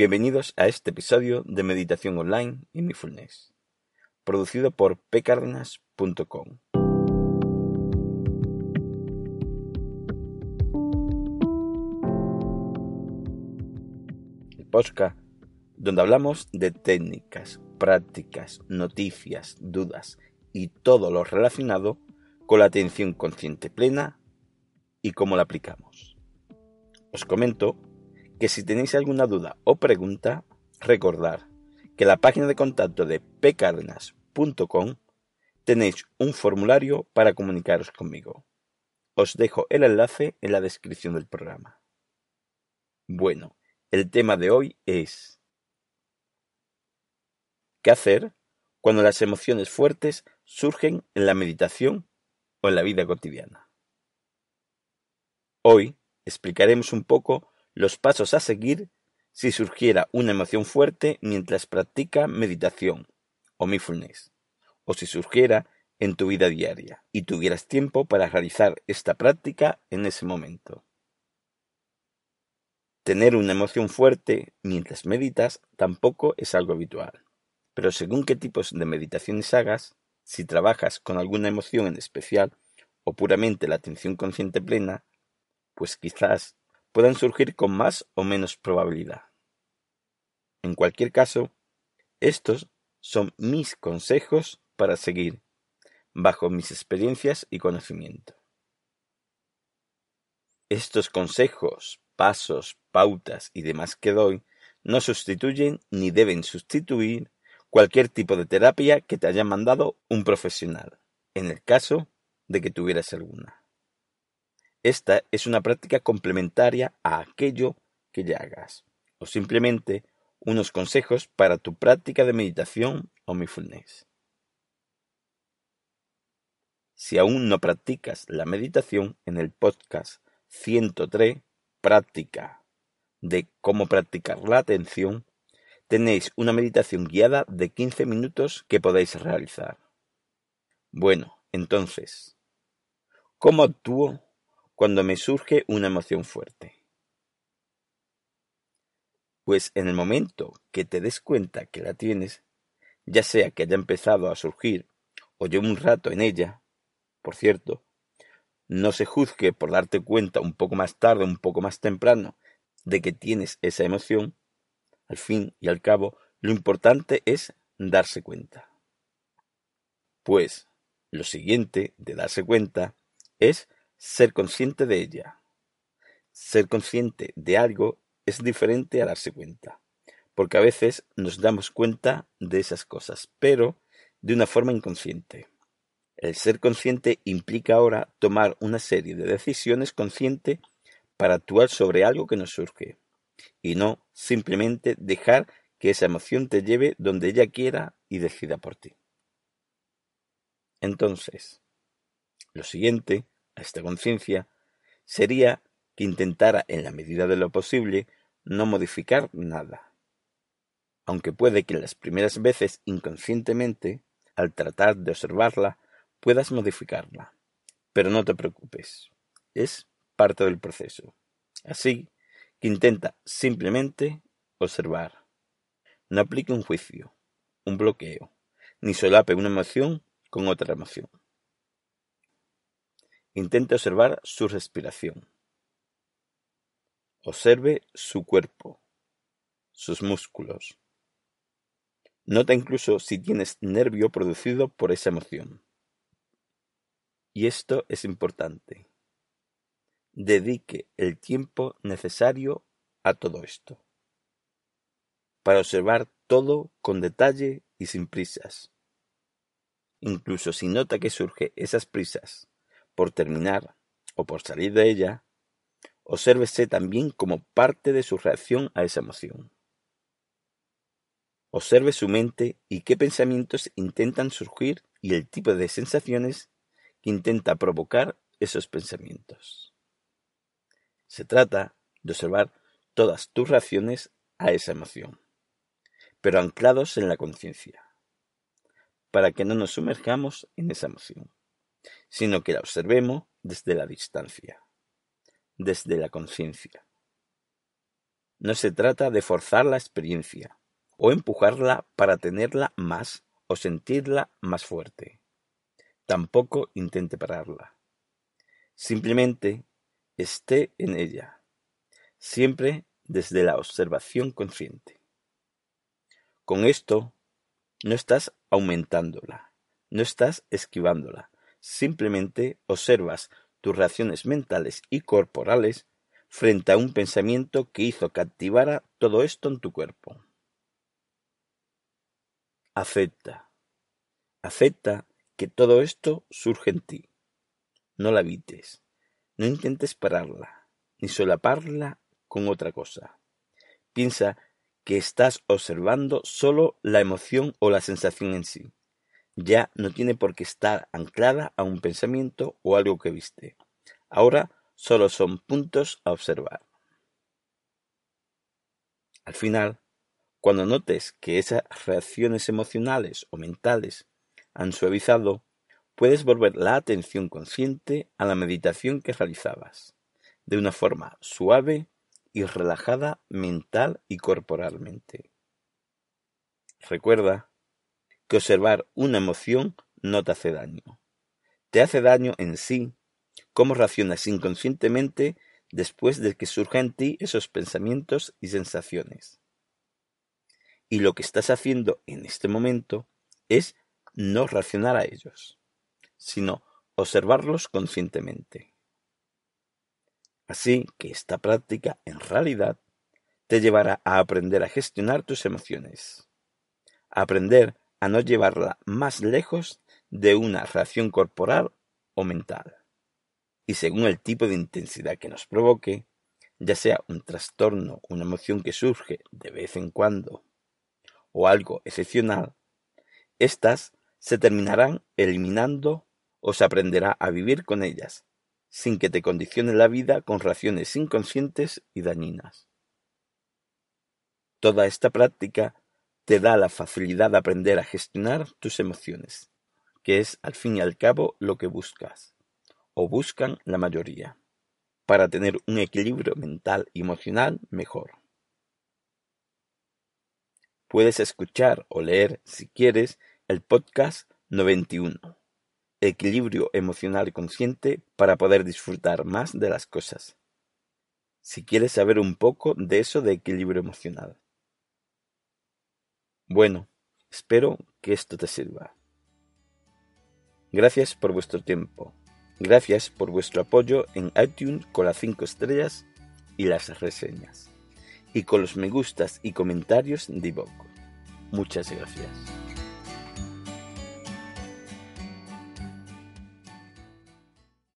Bienvenidos a este episodio de Meditación Online y Mindfulness, producido por pcardenas.com. El podcast donde hablamos de técnicas, prácticas, noticias, dudas y todo lo relacionado con la atención consciente plena y cómo la aplicamos. Os comento que si tenéis alguna duda o pregunta, recordad que en la página de contacto de pcardenas.com tenéis un formulario para comunicaros conmigo. Os dejo el enlace en la descripción del programa. Bueno, el tema de hoy es ¿qué hacer cuando las emociones fuertes surgen en la meditación o en la vida cotidiana? Hoy explicaremos un poco los pasos a seguir si surgiera una emoción fuerte mientras practica meditación o mindfulness, o si surgiera en tu vida diaria y tuvieras tiempo para realizar esta práctica en ese momento. Tener una emoción fuerte mientras meditas tampoco es algo habitual, pero según qué tipos de meditaciones hagas, si trabajas con alguna emoción en especial o puramente la atención consciente plena, pues quizás puedan surgir con más o menos probabilidad. En cualquier caso, estos son mis consejos para seguir, bajo mis experiencias y conocimiento. Estos consejos, pasos, pautas y demás que doy no sustituyen ni deben sustituir cualquier tipo de terapia que te haya mandado un profesional, en el caso de que tuvieras alguna. Esta es una práctica complementaria a aquello que ya hagas, o simplemente unos consejos para tu práctica de meditación o mindfulness. Si aún no practicas la meditación, en el podcast 103, Práctica de cómo practicar la atención, tenéis una meditación guiada de 15 minutos que podéis realizar. Bueno, entonces, ¿cómo actúo cuando me surge una emoción fuerte. Pues en el momento que te des cuenta que la tienes, ya sea que haya empezado a surgir o lleve un rato en ella, por cierto, no se juzgue por darte cuenta un poco más tarde, un poco más temprano, de que tienes esa emoción, al fin y al cabo, lo importante es darse cuenta. Pues lo siguiente de darse cuenta es ser consciente de ella. Ser consciente de algo es diferente a darse cuenta, porque a veces nos damos cuenta de esas cosas, pero de una forma inconsciente. El ser consciente implica ahora tomar una serie de decisiones conscientes para actuar sobre algo que nos surge, y no simplemente dejar que esa emoción te lleve donde ella quiera y decida por ti. Entonces, lo siguiente esta conciencia sería que intentara en la medida de lo posible no modificar nada. Aunque puede que las primeras veces inconscientemente, al tratar de observarla, puedas modificarla. Pero no te preocupes, es parte del proceso. Así que intenta simplemente observar. No aplique un juicio, un bloqueo, ni solape una emoción con otra emoción. Intente observar su respiración. Observe su cuerpo, sus músculos. Nota incluso si tienes nervio producido por esa emoción. Y esto es importante. Dedique el tiempo necesario a todo esto. Para observar todo con detalle y sin prisas. Incluso si nota que surge esas prisas por terminar o por salir de ella, obsérvese también como parte de su reacción a esa emoción. Observe su mente y qué pensamientos intentan surgir y el tipo de sensaciones que intenta provocar esos pensamientos. Se trata de observar todas tus reacciones a esa emoción, pero anclados en la conciencia, para que no nos sumerjamos en esa emoción sino que la observemos desde la distancia, desde la conciencia. No se trata de forzar la experiencia o empujarla para tenerla más o sentirla más fuerte. Tampoco intente pararla. Simplemente esté en ella, siempre desde la observación consciente. Con esto no estás aumentándola, no estás esquivándola, simplemente observas tus reacciones mentales y corporales frente a un pensamiento que hizo que activara todo esto en tu cuerpo. Acepta, acepta que todo esto surge en ti. No la evites, no intentes pararla, ni solaparla con otra cosa. Piensa que estás observando solo la emoción o la sensación en sí. Ya no tiene por qué estar anclada a un pensamiento o algo que viste. Ahora solo son puntos a observar. Al final, cuando notes que esas reacciones emocionales o mentales han suavizado, puedes volver la atención consciente a la meditación que realizabas, de una forma suave y relajada mental y corporalmente. Recuerda que observar una emoción no te hace daño. Te hace daño en sí cómo reaccionas inconscientemente después de que surjan en ti esos pensamientos y sensaciones. Y lo que estás haciendo en este momento es no reaccionar a ellos, sino observarlos conscientemente. Así que esta práctica, en realidad, te llevará a aprender a gestionar tus emociones, a aprender a no llevarla más lejos de una reacción corporal o mental. Y según el tipo de intensidad que nos provoque, ya sea un trastorno, una emoción que surge de vez en cuando, o algo excepcional, éstas se terminarán eliminando o se aprenderá a vivir con ellas, sin que te condicione la vida con reacciones inconscientes y dañinas. Toda esta práctica te da la facilidad de aprender a gestionar tus emociones, que es al fin y al cabo lo que buscas, o buscan la mayoría, para tener un equilibrio mental y emocional mejor. Puedes escuchar o leer, si quieres, el podcast 91 equilibrio emocional consciente para poder disfrutar más de las cosas. Si quieres saber un poco de eso de equilibrio emocional. Bueno, espero que esto te sirva. Gracias por vuestro tiempo. Gracias por vuestro apoyo en iTunes con las 5 estrellas y las reseñas. Y con los me gustas y comentarios de Ivoco. Muchas gracias.